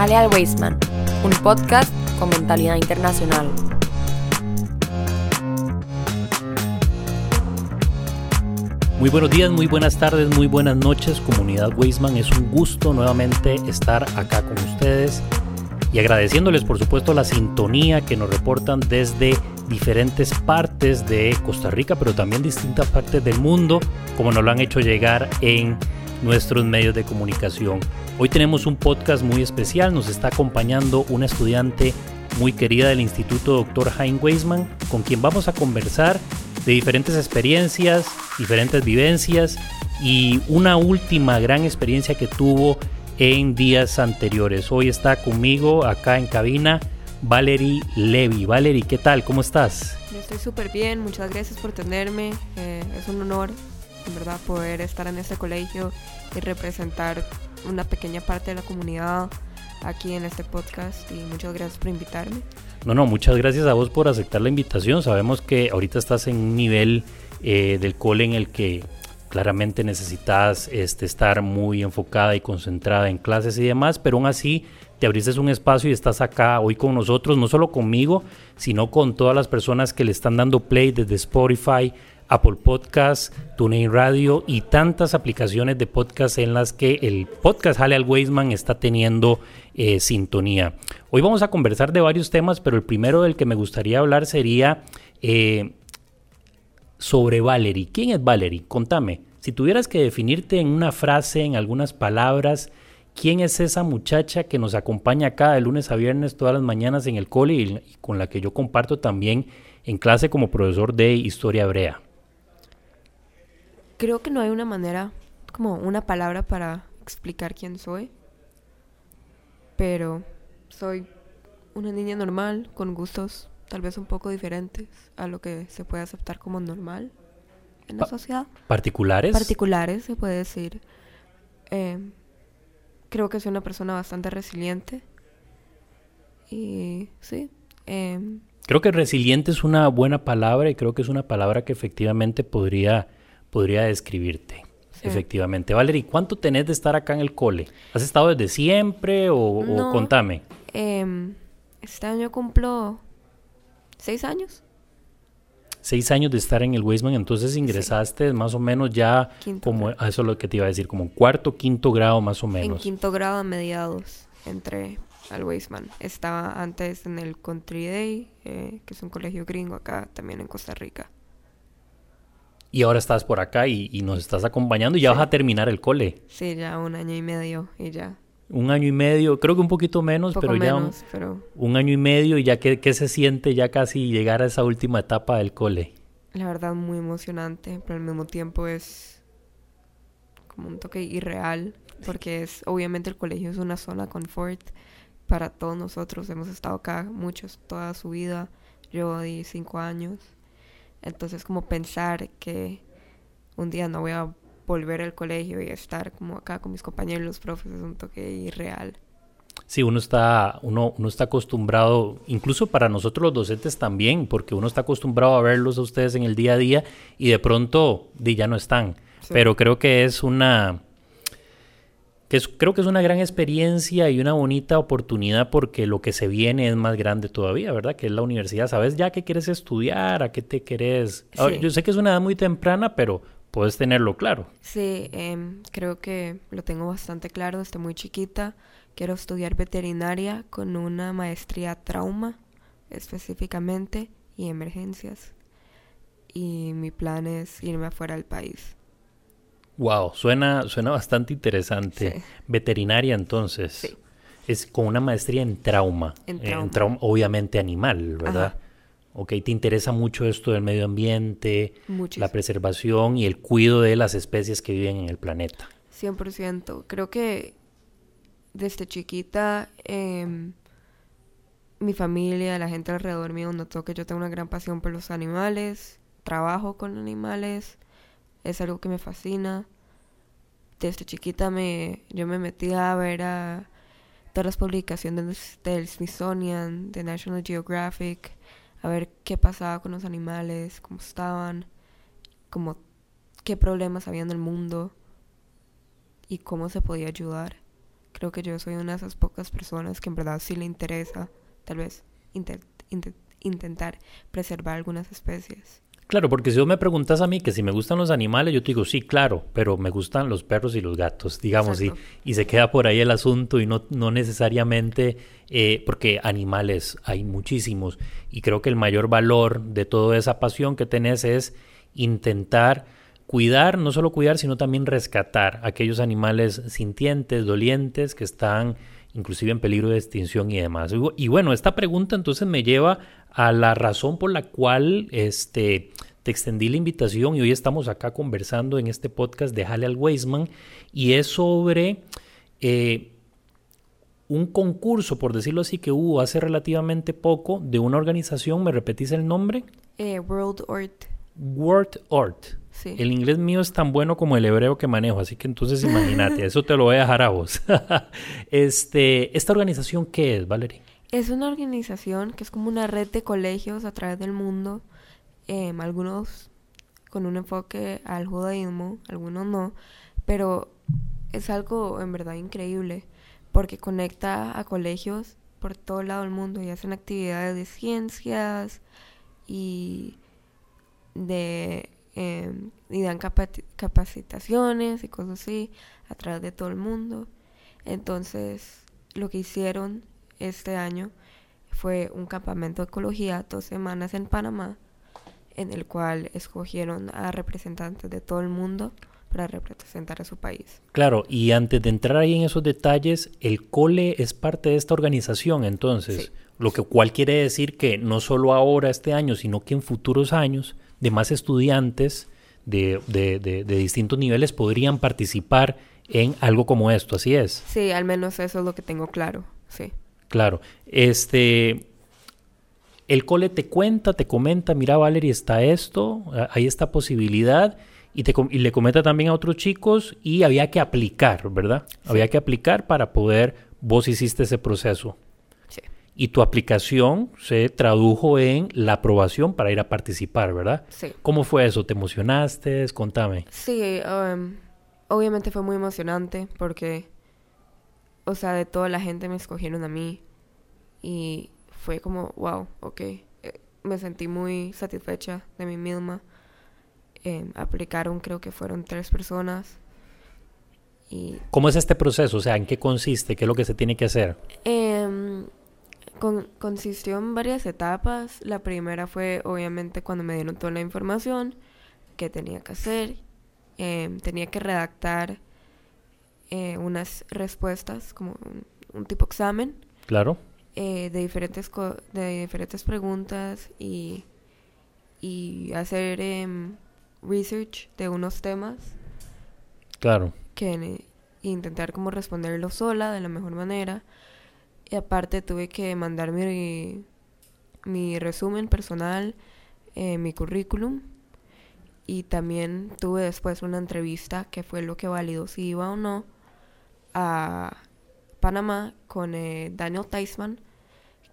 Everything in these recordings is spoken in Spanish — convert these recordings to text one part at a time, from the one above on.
Jale al un podcast con mentalidad internacional. Muy buenos días, muy buenas tardes, muy buenas noches, comunidad Wasteman. Es un gusto nuevamente estar acá con ustedes y agradeciéndoles por supuesto la sintonía que nos reportan desde diferentes partes de Costa Rica, pero también distintas partes del mundo, como nos lo han hecho llegar en nuestros medios de comunicación. Hoy tenemos un podcast muy especial, nos está acompañando una estudiante muy querida del Instituto Dr. Hein Weisman, con quien vamos a conversar de diferentes experiencias, diferentes vivencias y una última gran experiencia que tuvo en días anteriores. Hoy está conmigo acá en cabina Valerie Levy. Valerie, ¿qué tal? ¿Cómo estás? Yo estoy súper bien, muchas gracias por tenerme. Eh, es un honor, verdad, poder estar en este colegio y representar una pequeña parte de la comunidad aquí en este podcast y muchas gracias por invitarme. No, no, muchas gracias a vos por aceptar la invitación. Sabemos que ahorita estás en un nivel eh, del cole en el que claramente necesitas este, estar muy enfocada y concentrada en clases y demás, pero aún así te abriste un espacio y estás acá hoy con nosotros, no solo conmigo, sino con todas las personas que le están dando play desde Spotify, Apple Podcasts, TuneIn Radio y tantas aplicaciones de podcast en las que el podcast Hale al Weisman está teniendo eh, sintonía. Hoy vamos a conversar de varios temas, pero el primero del que me gustaría hablar sería eh, sobre Valerie. ¿Quién es Valerie? Contame. Si tuvieras que definirte en una frase, en algunas palabras, ¿Quién es esa muchacha que nos acompaña acá de lunes a viernes todas las mañanas en el cole y, con la que yo comparto también en clase como profesor de historia hebrea? Creo que no hay una manera, como una palabra para explicar quién soy, pero soy una niña normal, con gustos tal vez un poco diferentes a lo que se puede aceptar como normal en la sociedad. ¿Particulares? Particulares, se puede decir. Eh, creo que soy una persona bastante resiliente. Y sí. Em, creo que resiliente es una buena palabra y creo que es una palabra que efectivamente podría, podría describirte. Efectivamente. Valerie, ¿cuánto tenés de estar acá en el cole? ¿Has estado desde siempre o, contame? Eh, este año cumplo seis años seis años de estar en el Weisman, entonces ingresaste más o menos ya como, eso es lo que te iba a decir, como cuarto, quinto grado más o menos. En quinto grado a mediados entré al Weisman. Estaba antes en el Country Day, eh, que es un colegio gringo acá también en Costa Rica. Y ahora estás por acá y, nos estás acompañando y ya vas a terminar el cole. Sí, ya un año y medio y ya. Un año y medio, creo que un poquito menos, pero ya un, año y medio y ya que, se siente ya casi llegar a esa última etapa del cole. La verdad muy emocionante, pero al mismo tiempo es como un toque irreal, porque es obviamente el colegio es una zona confort para todos nosotros, hemos estado acá muchos, toda su vida, yo di cinco años, entonces como pensar que un día no voy a volver al colegio y estar como acá con mis compañeros, los profes, es un toque irreal. Sí, uno está, uno, uno está acostumbrado, incluso para nosotros los docentes también, porque uno está acostumbrado a verlos a ustedes en el día a día y de pronto ya no están. Pero creo que es una, que es, creo que es una gran experiencia y una bonita oportunidad porque lo que se viene es más grande todavía, ¿verdad? Que es la universidad. ¿Sabes ya qué quieres estudiar? ¿A qué te querés? yo sé que es una edad muy temprana, pero puedes tenerlo claro. Sí, em, creo que lo tengo bastante claro desde muy chiquita. Quiero estudiar veterinaria con una maestría trauma específicamente y emergencias. Y mi plan es irme afuera del país. Wow, suena, suena bastante interesante. Veterinaria entonces. Sí. Es con una maestría en trauma. En trauma. obviamente animal, ¿verdad? Ok, te interesa mucho esto del medio ambiente, la preservación y el cuidado de las especies que viven en el planeta. 100%. Creo que desde chiquita em, mi familia, la gente alrededor mío notó que yo tengo una gran pasión por los animales, trabajo con animales, es algo que me fascina. Desde chiquita me, yo me metí a ver todas las publicaciones del Smithsonian, de National Geographic, a ver qué pasaba con los animales, cómo estaban, como qué problemas había en el mundo y cómo se podía ayudar. Creo que yo soy una de esas pocas personas que en verdad sí le interesa, tal vez, intentar preservar algunas especies. Claro, porque si vos me preguntas a mí que si me gustan los animales, yo te digo, sí, claro, pero me gustan los perros y los gatos, digamos, y, y, se queda por ahí el asunto y no, no necesariamente, eh, porque animales hay muchísimos, y creo que el mayor valor de toda esa pasión que tenés es intentar cuidar, no solo cuidar, sino también rescatar aquellos animales sintientes, dolientes, que están inclusive en peligro de extinción y demás. Y bueno, esta pregunta entonces me lleva a la razón por la cual este, te extendí la invitación y hoy estamos acá conversando en este podcast de Halle al Weisman y es sobre eh, un concurso, por decirlo así, que hubo hace relativamente poco de una organización, ¿me repetís el nombre? Eh, World Art. World El inglés mío es tan bueno como el hebreo que manejo, así que entonces imagínate, eso te lo voy a dejar a vos. este, ¿Esta organización qué es, Valerie? Es una organización que es como una red de colegios a través del mundo, em, algunos con un enfoque al judaísmo, algunos no, pero es algo en verdad increíble porque conecta a colegios por todo lado del mundo y hacen actividades de ciencias y de Em, y dan capacitaciones y cosas así a través de todo el mundo. Entonces, lo que hicieron este año fue un campamento de ecología, dos semanas en Panamá, en el cual escogieron a representantes de todo el mundo para representar a su país. Claro, y antes de entrar ahí en esos detalles, el cole es parte de esta organización, entonces, lo que cual quiere decir que no solo ahora, este año, sino que en futuros años de más estudiantes de, de, distintos niveles podrían participar en algo como esto, ¿así es? Sí, al menos eso es lo que tengo claro, sí. Claro, este, el cole te cuenta, te comenta, mira Valerie, está esto, hay esta posibilidad, y, te, y le comenta también a otros chicos y había que aplicar, ¿verdad? Había que aplicar para poder, vos hiciste ese proceso y tu aplicación se tradujo en la aprobación para ir a participar, ¿verdad? Sí. ¿Cómo fue eso? ¿Te emocionaste? Contame. Sí, um, obviamente fue muy emocionante porque, o sea, de toda la gente me escogieron a mí y fue como, wow, ok. Eh, me sentí muy satisfecha de mí misma. Em, aplicaron, creo que fueron tres personas. Y... ¿Cómo es este proceso? O sea, ¿en qué consiste? ¿Qué es lo que se tiene que hacer? Eh, consistió en varias etapas. La primera fue obviamente cuando me dieron toda la información que tenía que hacer. Em, tenía que redactar eh, unas respuestas, como un, tipo examen. Claro. Eh, de, diferentes de diferentes preguntas y, y hacer em, research de unos temas. Claro. Que intentar como responderlo sola de la mejor manera. Y aparte tuve que mandar mi, resumen personal, eh, mi currículum. Y también tuve después una entrevista que fue lo que validó si iba o no a Panamá con eh, Daniel Teisman,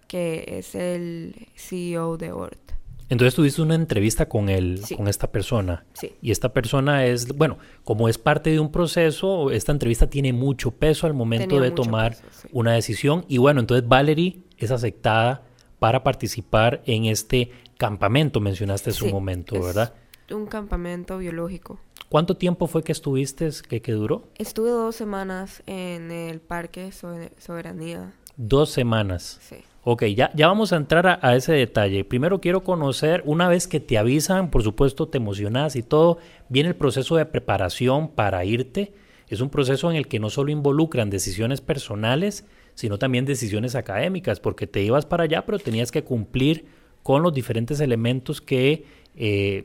que es el CEO de ORT. Entonces tuviste una entrevista con él, con esta persona. Sí. Y esta persona es, bueno, como es parte de un proceso, esta entrevista tiene mucho peso al momento de tomar una decisión. Y bueno, entonces Valerie es aceptada para participar en este campamento, mencionaste en su momento, ¿verdad? Un campamento biológico. ¿Cuánto tiempo fue que estuviste, que, que duró? Estuve dos semanas en el Parque Soberanía. Dos semanas. Sí. Ok, ya, ya vamos a entrar a, ese detalle. Primero quiero conocer, una vez que te avisan, por supuesto te emocionas y todo, viene el proceso de preparación para irte. Es un proceso en el que no solo involucran decisiones personales, sino también decisiones académicas, porque te ibas para allá, pero tenías que cumplir con los diferentes elementos que, eh,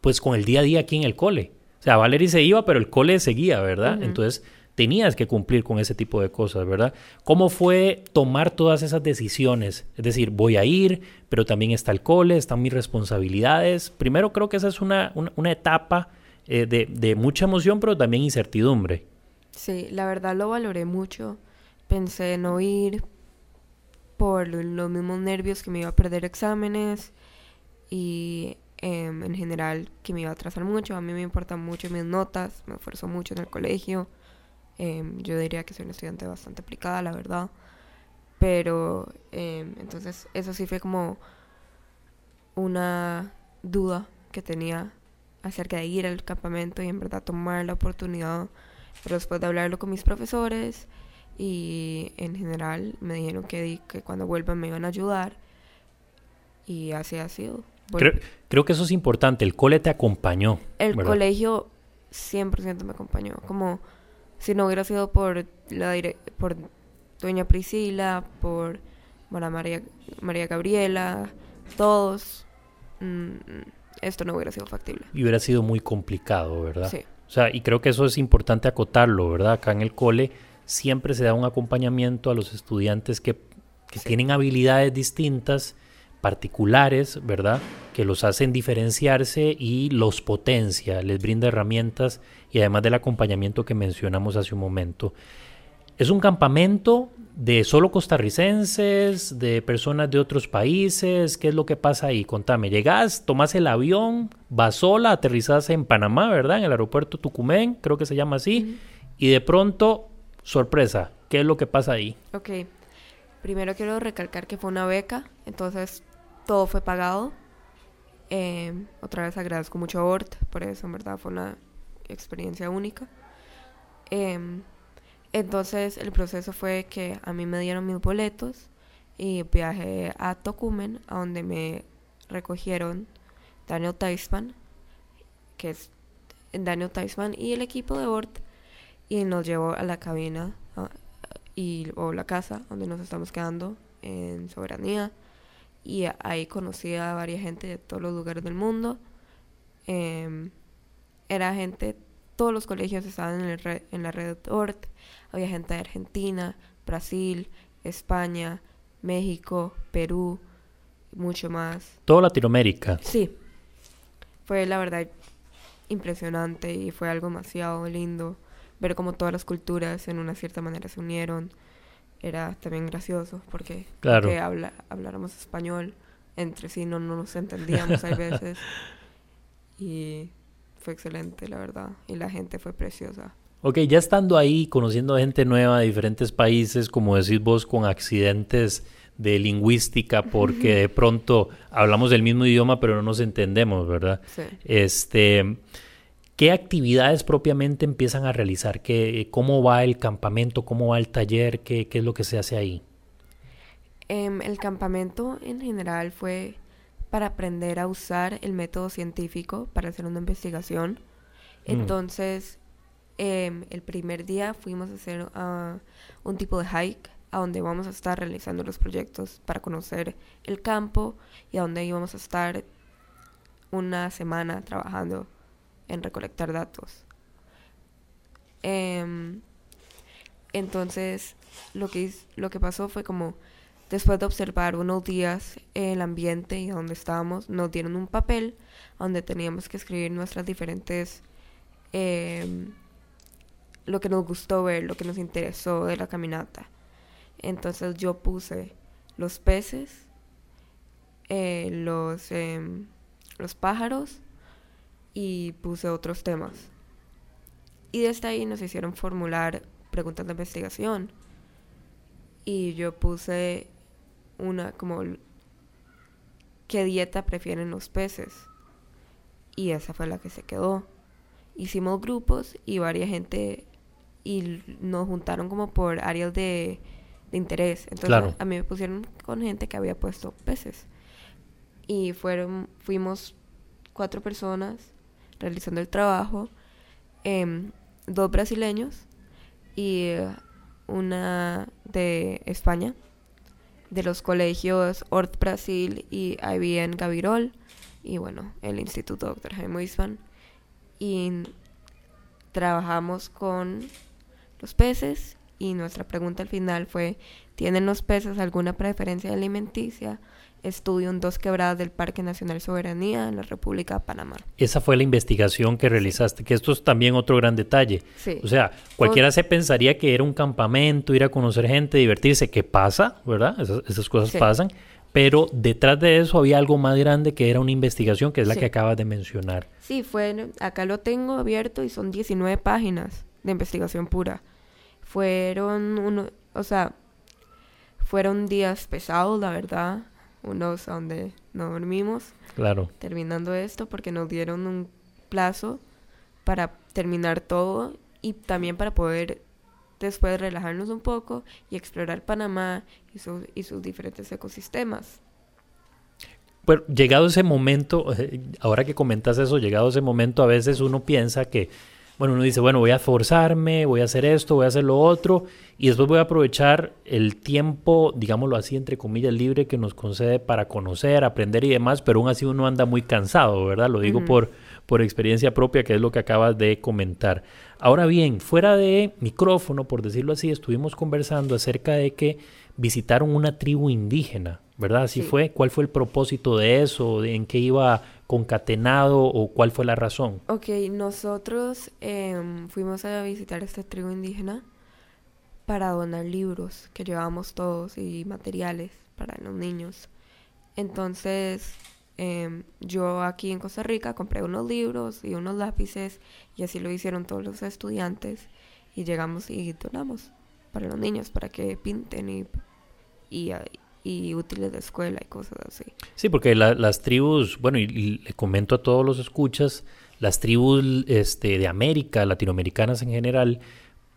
pues con el día a día aquí en el cole. O sea, Valerie se iba, pero el cole seguía, ¿verdad? Entonces tenías que cumplir con ese tipo de cosas, ¿verdad? ¿Cómo fue tomar todas esas decisiones? Es decir, voy a ir, pero también está el cole, están mis responsabilidades. Primero creo que esa es una, una, etapa eh, de, de, mucha emoción, pero también incertidumbre. Sí, la verdad lo valoré mucho. Pensé no ir por los mismos nervios que me iba a perder exámenes y em, en general que me iba a atrasar mucho. A mí me importan mucho mis notas, me esfuerzo mucho en el colegio Em, yo diría que soy una estudiante bastante aplicada, la verdad. Pero em, entonces eso sí fue como una duda que tenía acerca de ir al campamento y en verdad tomar la oportunidad. Pero después de hablarlo con mis profesores y en general me dijeron que, que cuando vuelvan me iban a ayudar y así ha sido. Creo, que eso es importante, el cole te acompañó. El colegio 100% me acompañó, como si no hubiera sido por la por doña Priscila, por María, María Gabriela, todos, mm, esto no hubiera sido factible. Y hubiera sido muy complicado, ¿verdad? Sí. O sea, y creo que eso es importante acotarlo, ¿verdad? Acá en el cole siempre se da un acompañamiento a los estudiantes que, tienen habilidades distintas, particulares, ¿verdad? Que los hacen diferenciarse y los potencia, les brinda herramientas y además del acompañamiento que mencionamos hace un momento. Es un campamento de solo costarricenses, de personas de otros países. ¿Qué es lo que pasa ahí? Contame. Llegás, tomás el avión, vas sola, aterrizás en Panamá, ¿verdad? En el aeropuerto Tucumén, creo que se llama así. Y de pronto, sorpresa, ¿qué es lo que pasa ahí? Ok. Primero quiero recalcar que fue una beca, entonces todo fue pagado. Em, otra vez agradezco mucho a Ort, por eso en verdad fue una experiencia única. Eh, entonces el proceso fue que a mí me dieron mis boletos y viajé a Tocumen, a donde me recogieron Daniel Taisman, que es Daniel Taisman y el equipo de Ort, y nos llevó a la cabina y, o la casa donde nos estamos quedando en Soberanía. Y ahí conocí a varias gente de todos los lugares del mundo. Em, era gente todos los colegios estaban en, el en la red ORT. Había gente de Argentina, Brasil, España, México, Perú, mucho más. Toda Latinoamérica. Sí. Fue la verdad impresionante y fue algo demasiado lindo ver cómo todas las culturas en una cierta manera se unieron. Era también gracioso porque claro. habla, habláramos español entre sí no, no nos entendíamos a veces. Y fue excelente, la verdad. Y la gente fue preciosa. Ok, ya estando ahí, conociendo gente nueva de diferentes países, como decís vos, con accidentes de lingüística, porque de pronto hablamos del mismo idioma, pero no nos entendemos, ¿verdad? Sí. Este, ¿Qué actividades propiamente empiezan a realizar? ¿Qué, ¿Cómo va el campamento? ¿Cómo va el taller? ¿Qué, qué es lo que se hace ahí? Em, el campamento en general fue para aprender a usar el método científico para hacer una investigación. Mm. Entonces, em, el primer día fuimos a hacer ah, un tipo de hike a donde vamos a estar realizando los proyectos para conocer el campo y a donde íbamos a estar una semana trabajando en recolectar datos. Em, entonces, lo que, lo que pasó fue como Después de observar unos días el ambiente y donde estábamos, nos dieron un papel donde teníamos que escribir nuestras diferentes... Em, lo que nos gustó ver, lo que nos interesó de la caminata. Entonces yo puse los peces, eh, los, em, los pájaros y puse otros temas. Y desde ahí nos hicieron formular preguntas de investigación. Y yo puse una como qué dieta prefieren los peces. Y esa fue la que se quedó. Hicimos grupos y varias gente y nos juntaron como por áreas de, interés. Entonces a mí me pusieron con gente que había puesto peces. Y fueron, fuimos cuatro personas realizando el trabajo, em, dos brasileños y una de España de los colegios Ort Brasil y IBN Gavirol y bueno, el Instituto Dr. Jaime Wisman. Y trabajamos con los peces y nuestra pregunta al final fue, ¿tienen los peces alguna preferencia alimenticia? Estudio en dos quebradas del Parque Nacional Soberanía en la República de Panamá. Esa fue la investigación que realizaste, que esto es también otro gran detalle. Sí. O sea, cualquiera se pensaría que era un campamento, ir a conocer gente, divertirse, ¿qué pasa, ¿verdad? Esas, cosas pasan. Pero detrás de eso había algo más grande que era una investigación, que es la que acabas de mencionar. Sí, fue, acá lo tengo abierto y son 19 páginas de investigación pura. Fueron uno, o sea, fueron días pesados, la verdad, unos donde no dormimos. Claro. Terminando esto porque nos dieron un plazo para terminar todo y también para poder después relajarnos un poco y explorar Panamá y, y sus diferentes ecosistemas. Bueno, llegado ese momento, eh, ahora que comentas eso, llegado ese momento, a veces uno piensa que, bueno, uno dice, bueno, voy a forzarme, voy a hacer esto, voy a hacer lo otro, y después voy a aprovechar el tiempo, digámoslo así, entre comillas, libre que nos concede para conocer, aprender y demás, pero aún así uno anda muy cansado, ¿verdad? Lo digo por, por experiencia propia, que es lo que acabas de comentar. Ahora bien, fuera de micrófono, por decirlo así, estuvimos conversando acerca de que visitaron una tribu indígena, ¿verdad? Así fue. ¿Cuál fue el propósito de eso? ¿En qué iba concatenado o cuál fue la razón? Ok, nosotros em, fuimos a visitar esta tribu indígena para donar libros que llevábamos todos y materiales para los niños. Entonces, em, yo aquí en Costa Rica compré unos libros y unos lápices y así lo hicieron todos los estudiantes y llegamos y donamos para los niños, para que pinten y, y, y útiles de escuela y cosas así. Sí, porque las tribus, bueno, y, le comento a todos los escuchas, las tribus este, de América, latinoamericanas en general,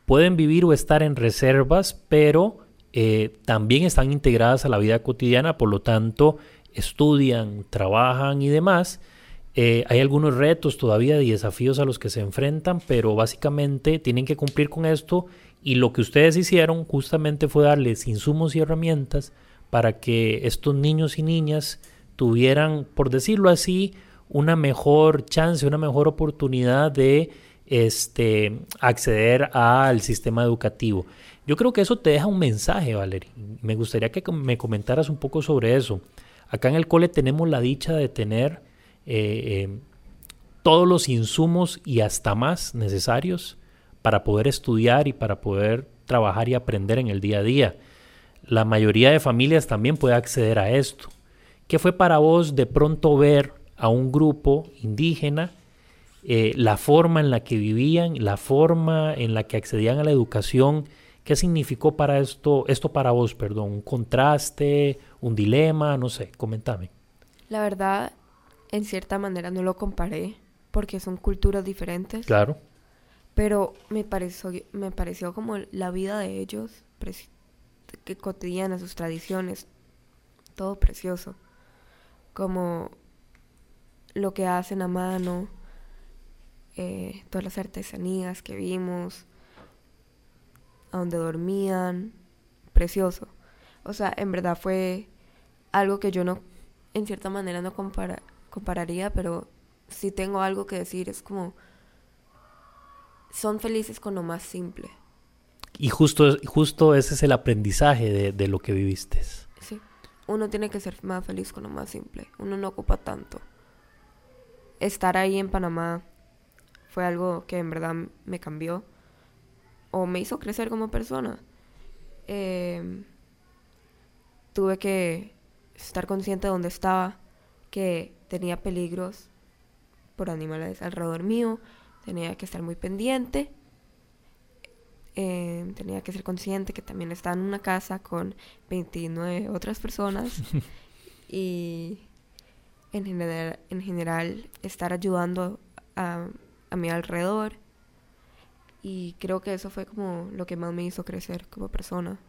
pueden vivir o estar en reservas, pero eh, también están integradas a la vida cotidiana, por lo tanto, estudian, trabajan y demás. Eh, hay algunos retos todavía y desafíos a los que se enfrentan, pero básicamente tienen que cumplir con esto y lo que ustedes hicieron justamente fue darles insumos y herramientas para que estos niños y niñas tuvieran, por decirlo así, una mejor chance, una mejor oportunidad de este, acceder al sistema educativo. Yo creo que eso te deja un mensaje, Valerie. Me gustaría que me comentaras un poco sobre eso. Acá en el cole tenemos la dicha de tener eh, eh, todos los insumos y hasta más necesarios para poder estudiar y para poder trabajar y aprender en el día a día. La mayoría de familias también puede acceder a esto. ¿Qué fue para vos de pronto ver a un grupo indígena, eh, la forma en la que vivían, la forma en la que accedían a la educación? ¿Qué significó para esto, esto para vos, perdón? ¿Un contraste, un dilema? No sé, comentame. La verdad, en cierta manera no lo comparé porque son culturas diferentes. Claro. Pero me pareció, me pareció como la vida de ellos que cotidiana, sus tradiciones, todo precioso. Como lo que hacen a mano, eh, todas las artesanías que vimos, a donde dormían, precioso. O sea, en verdad fue algo que yo no, en cierta manera no compararía, pero si tengo algo que decir, es como, son felices con lo más simple. Y justo, justo ese es el aprendizaje de, de lo que viviste. Sí. Uno tiene que ser más feliz con lo más simple. Uno no ocupa tanto. Estar ahí en Panamá fue algo que en verdad me cambió. O me hizo crecer como persona. Em, tuve que estar consciente de dónde estaba. Que tenía peligros por animales alrededor mío. Tenía que estar muy pendiente eh, tenía que ser consciente que también estaba en una casa con 29 otras personas y en general, en general estar ayudando a, a mi alrededor. Y creo que eso fue como lo que más me hizo crecer como persona.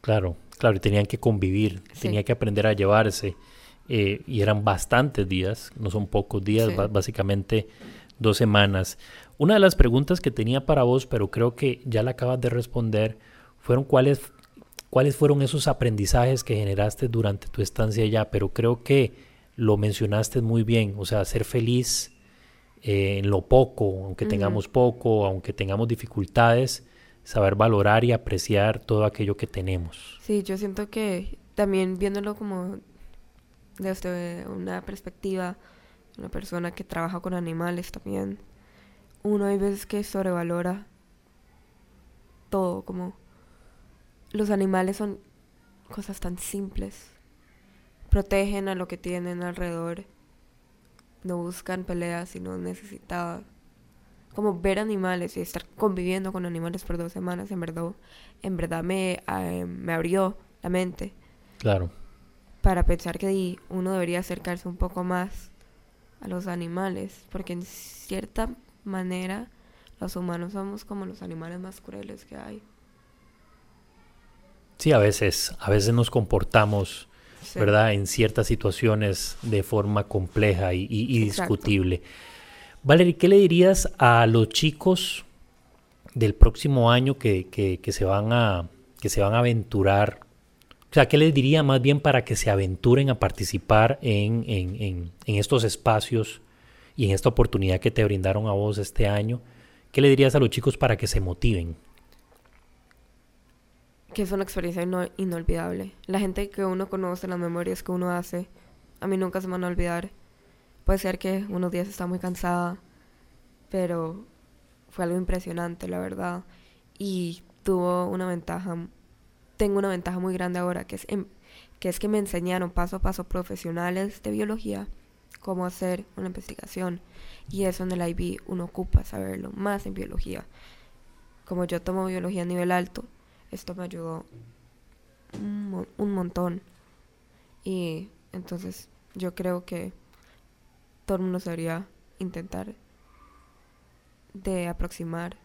Claro, claro, y tenían que convivir, tenía que aprender a llevarse. Eh, y eran bastantes días, no son pocos días, básicamente dos semanas. Una de las preguntas que tenía para vos, pero creo que ya la acabas de responder, fueron cuáles, cuáles fueron esos aprendizajes que generaste durante tu estancia allá, pero creo que lo mencionaste muy bien, o sea, ser feliz eh, en lo poco, aunque tengamos poco, aunque tengamos dificultades, saber valorar y apreciar todo aquello que tenemos. Sí, yo siento que también viéndolo como desde una perspectiva, una persona que trabaja con animales también, uno hay veces que sobrevalora todo, como los animales son cosas tan simples. Protegen a lo que tienen alrededor. No buscan peleas sino necesitadas. como ver animales y estar conviviendo con animales por dos semanas, en verdad, en verdad me, eh, me abrió la mente. Claro. Para pensar que uno debería acercarse un poco más a los animales, porque en cierta manera los humanos somos como los animales más crueles que hay. Sí, a veces, a veces nos comportamos, ¿verdad? En ciertas situaciones de forma compleja y, discutible. Valerie, ¿qué le dirías a los chicos del próximo año que, que, se van a, que se van a aventurar? O sea, ¿qué les diría más bien para que se aventuren a participar en, en, en, estos espacios y en esta oportunidad que te brindaron a vos este año? ¿Qué le dirías a los chicos para que se motiven? Que es una experiencia inolvidable. La gente que uno conoce, las memorias que uno hace, a mí nunca se me van a olvidar. Puede ser que unos días está muy cansada, pero fue algo impresionante, la verdad. Y tuvo una ventaja, tengo una ventaja muy grande ahora, que es, que es que me enseñaron paso a paso profesionales de biología cómo hacer una investigación. Y eso en el IB uno ocupa saberlo, más en biología. Como yo tomo biología a nivel alto, esto me ayudó un, montón. Y entonces yo creo que todo el mundo debería intentar de aproximar,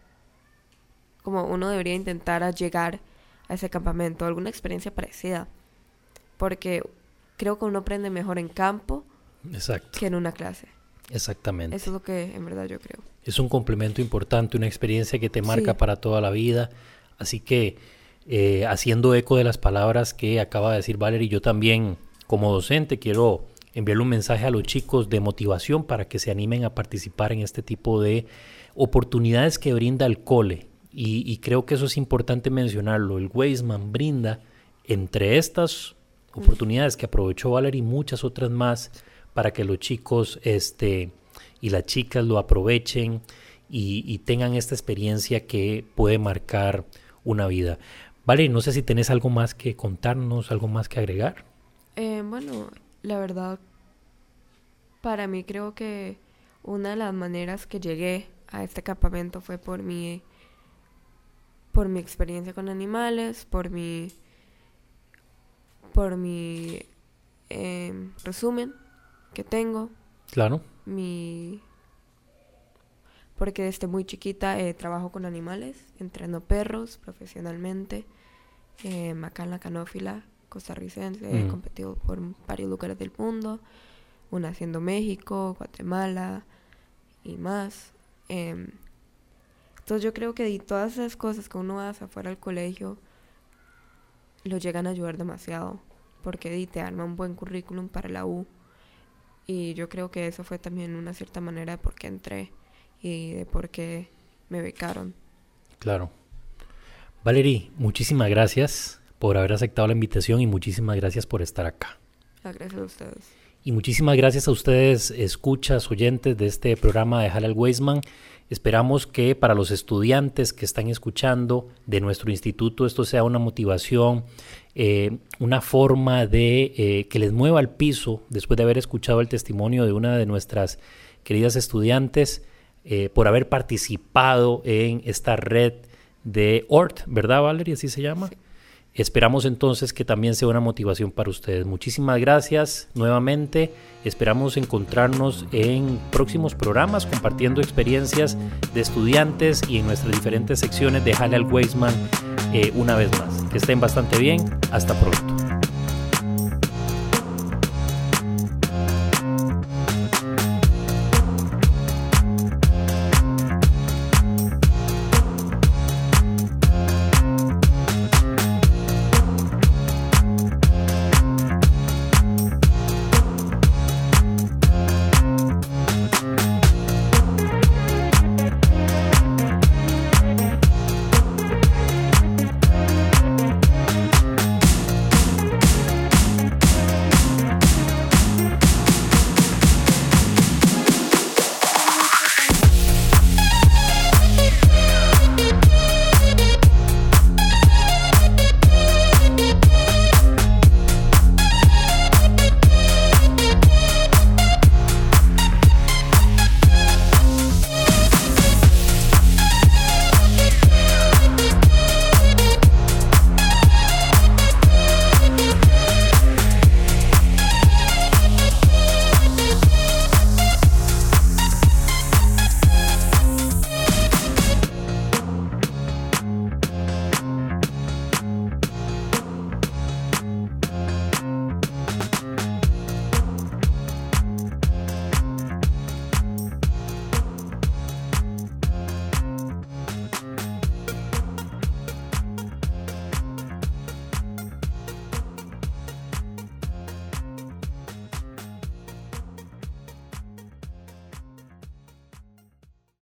como uno debería intentar a llegar a ese campamento, alguna experiencia parecida, porque creo que uno aprende mejor en campo que en una clase. Exactamente. Eso es lo que en verdad yo creo. Es un complemento importante, una experiencia que te marca para toda la vida. Así que, eh, haciendo eco de las palabras que acaba de decir Valerie, yo también, como docente, quiero enviarle un mensaje a los chicos de motivación para que se animen a participar en este tipo de oportunidades que brinda el cole. Y, creo que eso es importante mencionarlo. El Weisman brinda entre estas oportunidades que aprovechó Valerie y muchas otras más para que los chicos este, y las chicas lo aprovechen y, tengan esta experiencia que puede marcar una vida. Valerie, no sé si tenés algo más que contarnos, algo más que agregar. Eh, bueno, la verdad, para mí creo que una de las maneras que llegué a este campamento fue por mi por mi experiencia con animales, por mi por mi em, resumen que tengo. Claro. Mi porque desde muy chiquita eh, trabajo con animales, entreno perros profesionalmente, eh, acá en la canófila costarricense, he competido por varios lugares del mundo, una haciendo México, Guatemala y más. Em, entonces yo creo que todas esas cosas que uno hace afuera del colegio lo llegan a ayudar demasiado, porque te arma un buen currículum para la U. Y yo creo que eso fue también una cierta manera de por qué entré y de por qué me becaron. Claro. Valerie, muchísimas gracias por haber aceptado la invitación y muchísimas gracias por estar acá. Gracias a ustedes. Y muchísimas gracias a ustedes, escuchas, oyentes de este programa de Halal Weisman. Esperamos que para los estudiantes que están escuchando de nuestro instituto esto sea una motivación, eh, una forma de eh, que les mueva al piso después de haber escuchado el testimonio de una de nuestras queridas estudiantes eh, por haber participado en esta red de ORT, ¿verdad Valeria? Así se llama. Esperamos entonces que también sea una motivación para ustedes. Muchísimas gracias nuevamente. Esperamos encontrarnos en próximos programas compartiendo experiencias de estudiantes y en nuestras diferentes secciones de Halal Weisman eh, una vez más. Que estén bastante bien. Hasta pronto.